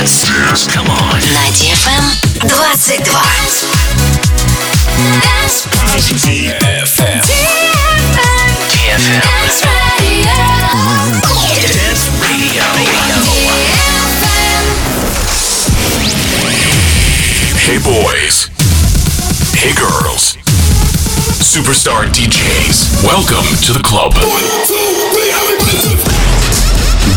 Dance. Come on. На DFM 22. DFM. DFM. Dance Radio. Hey boys. Hey girls. Superstar DJs. Welcome to the club.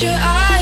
your eyes.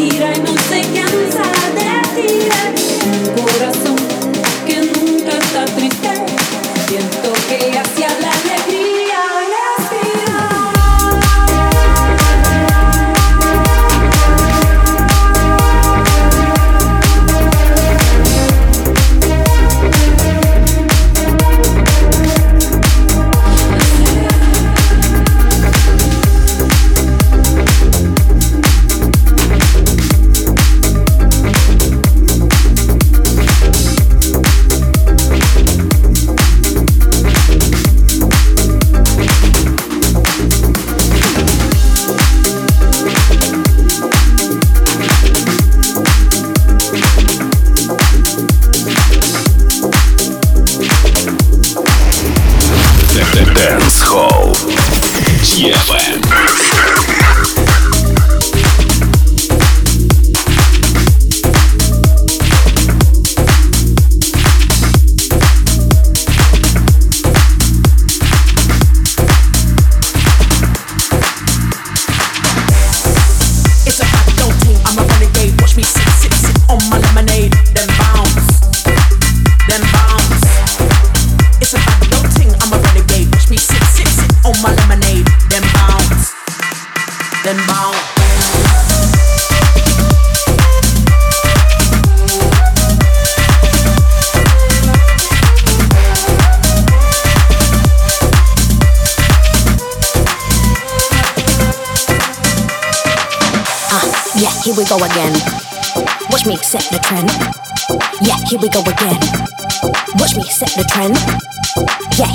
mentira y no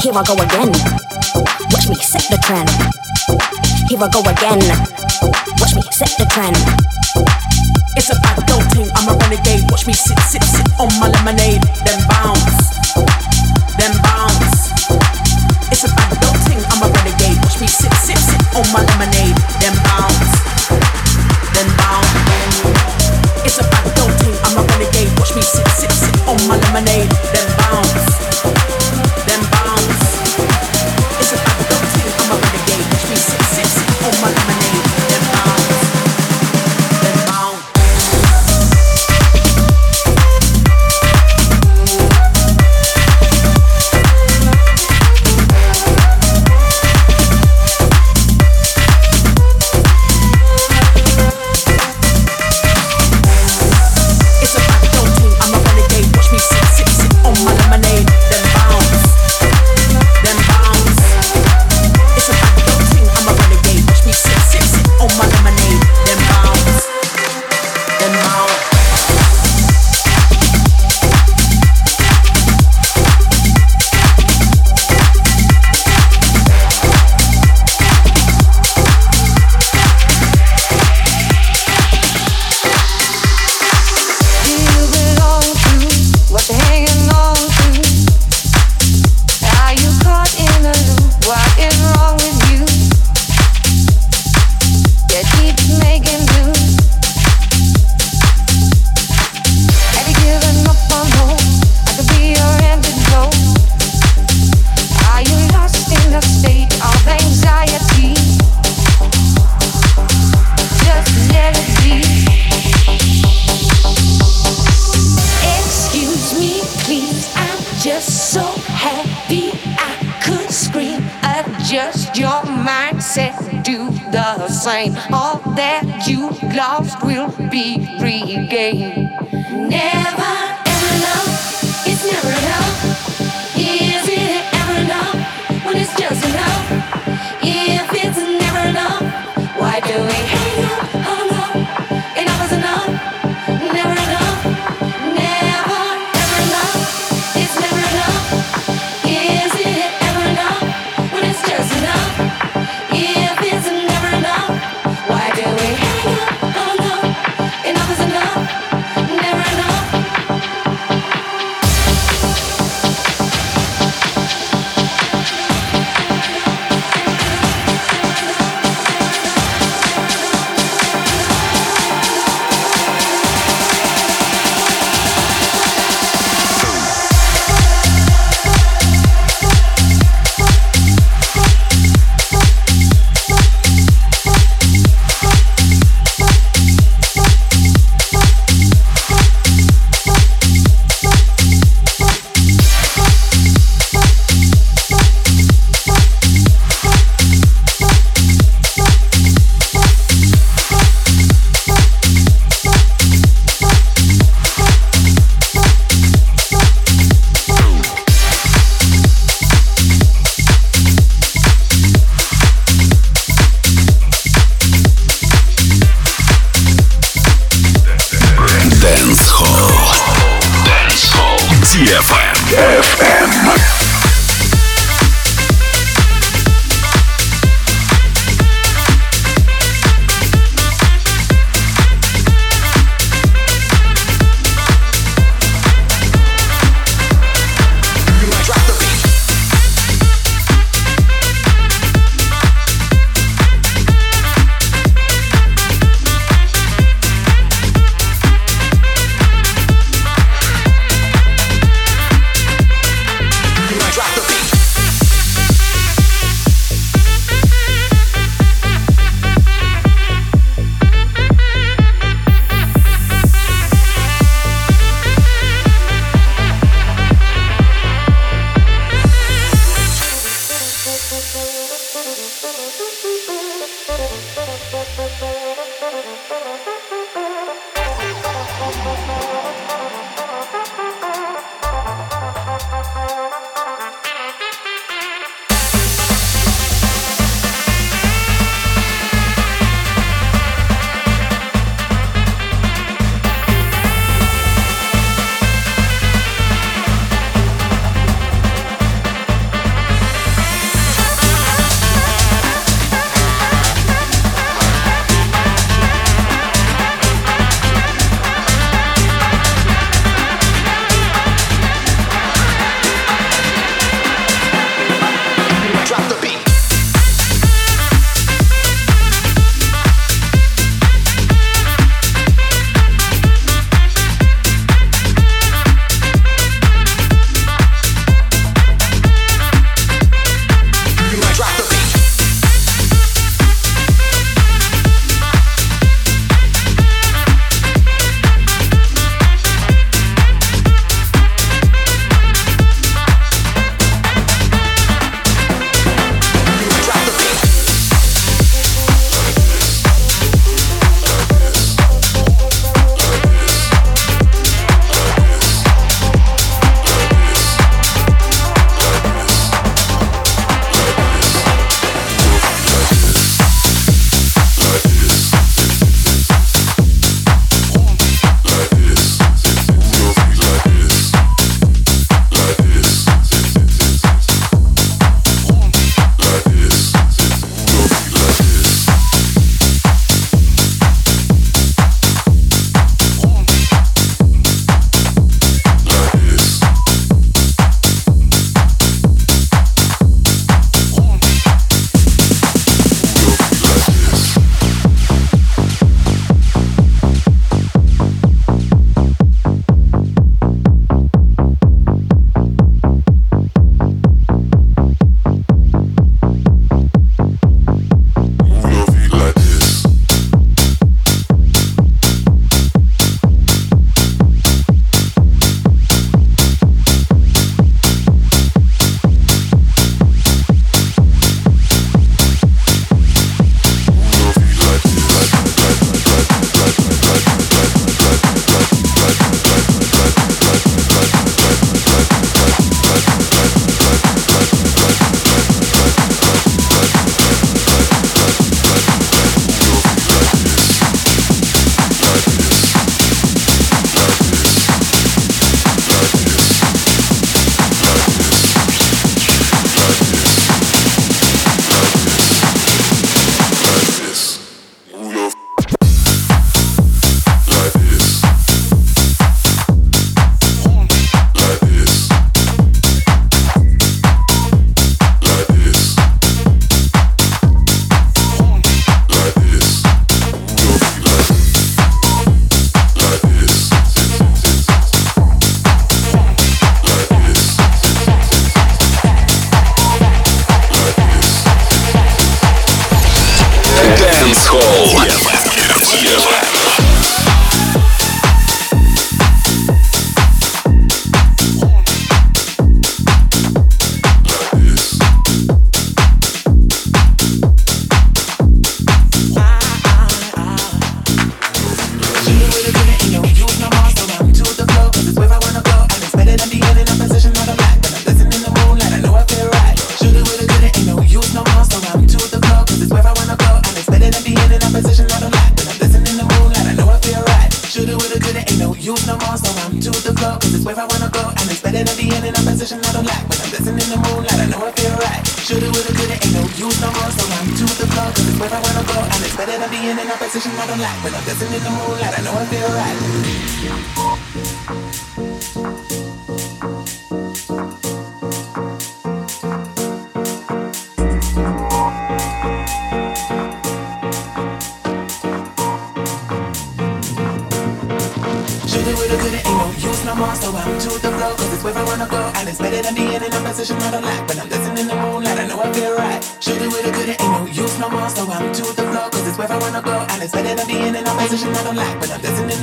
Here I go again. Watch me set the trend. Here I go again. Watch me set the trend. It's a bad girl thing. I'm a renegade. Watch me sit, sit, sit on my lemonade. Then bounce, then bounce. It's a bad girl thing. I'm a renegade. Watch me sit, sit, sit on my lemonade. Then bounce, then bounce. It's a bad girl thing. I'm a renegade. Watch me sit, sit, sit on my lemonade. just so happy I could scream. Adjust your mindset, do the same. All that you lost will be regained. Never.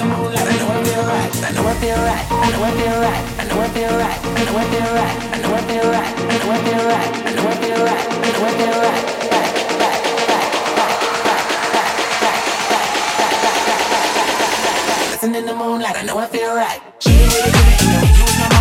the moonlight. I know I feel right. I know I feel right. I know I feel right. I know I feel right. I know I feel right. I know I feel right. I know I feel right. I know I feel right. I know I feel right. Listen in the moonlight. I know I feel right. She with it, you know you know.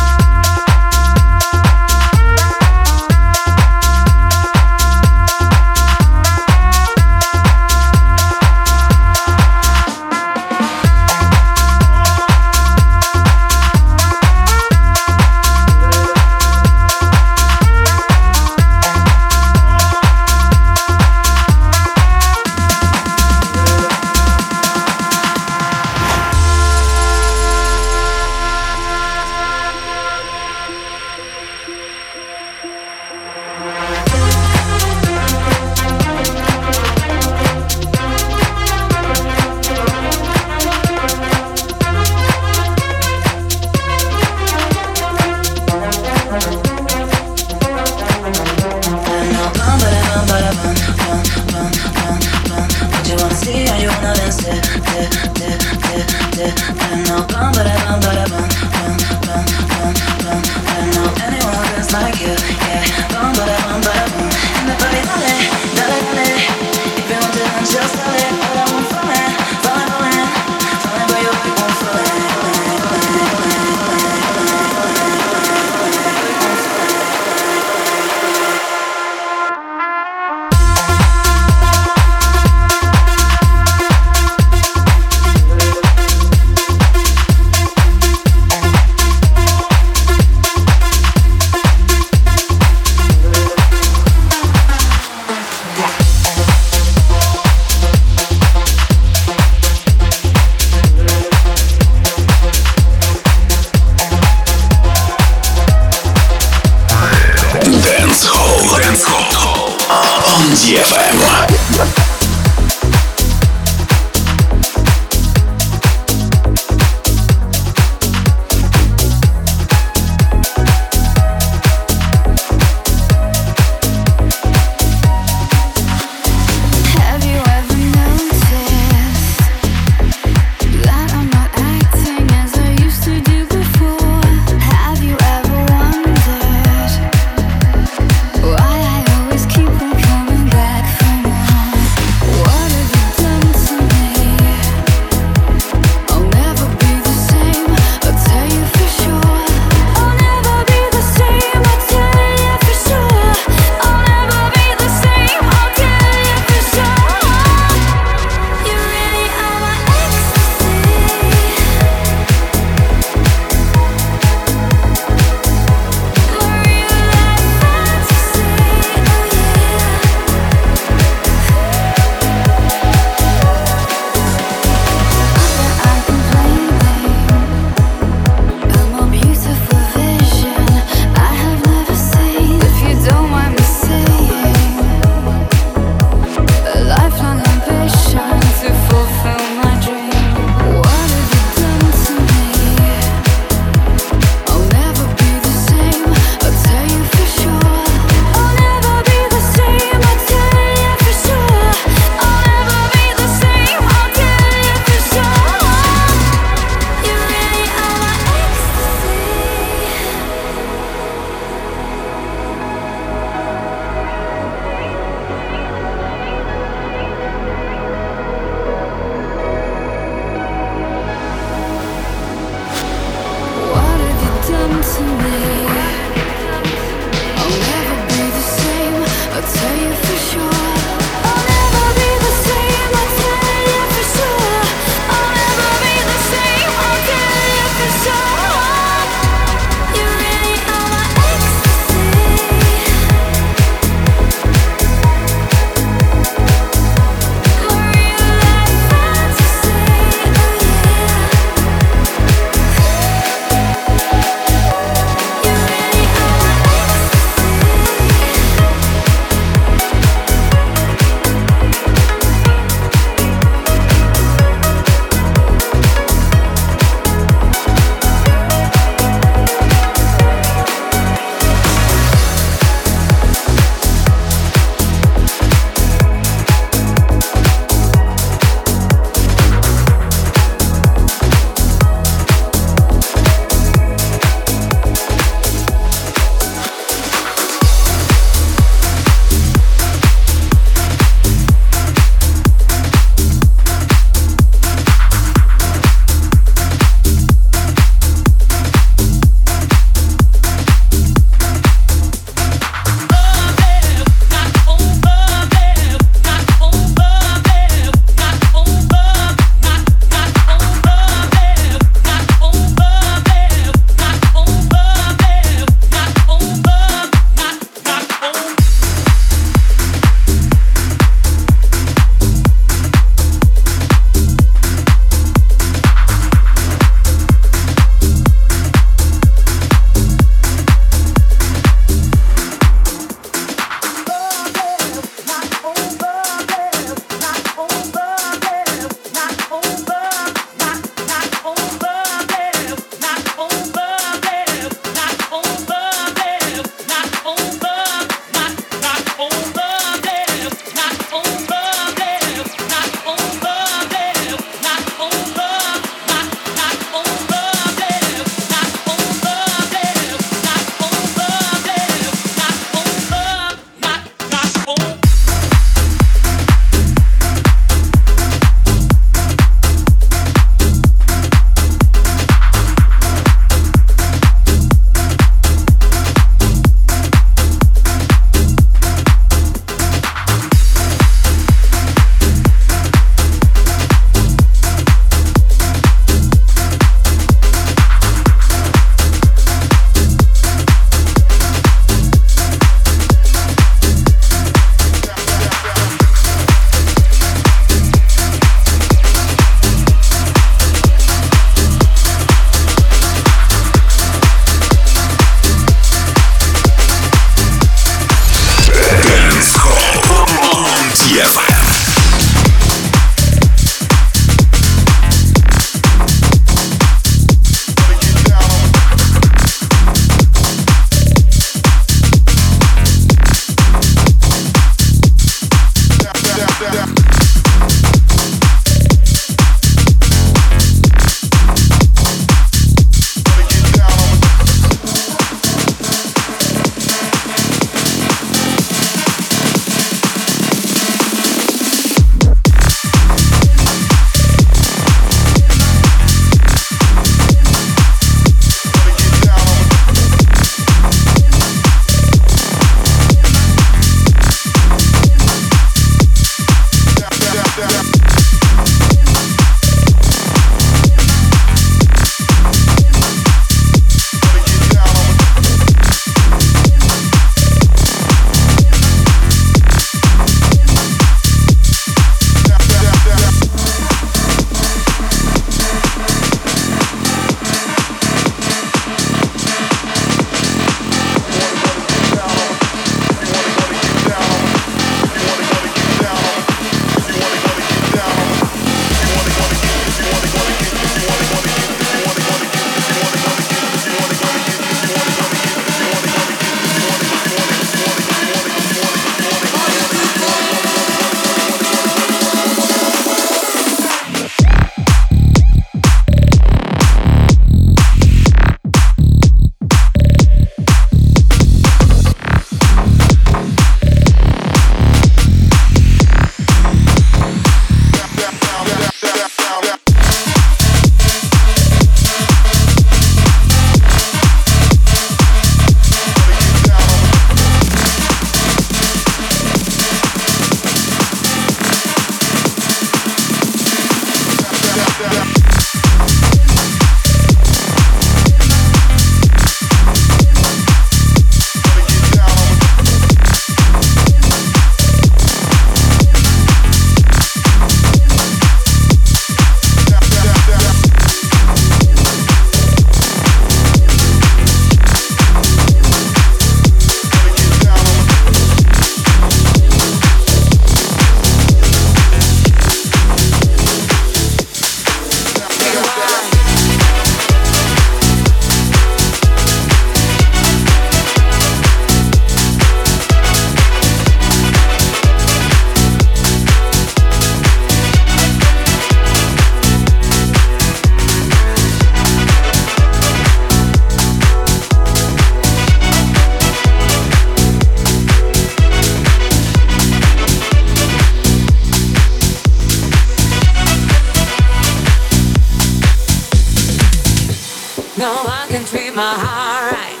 My heart right.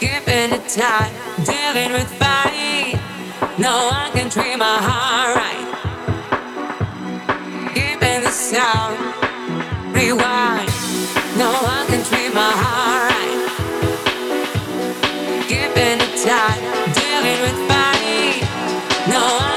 Keeping it tight, dealing with fight. No one can treat my heart right. Keeping the sound, rewind. No one can treat my heart right. Keeping it tight, dealing with fight. No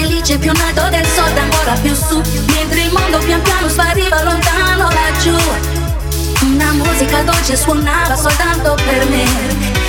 felice più in alto del sole ancora più su. Mentre il mondo pian piano spariva lontano laggiù. Una musica dolce suonava soltanto per me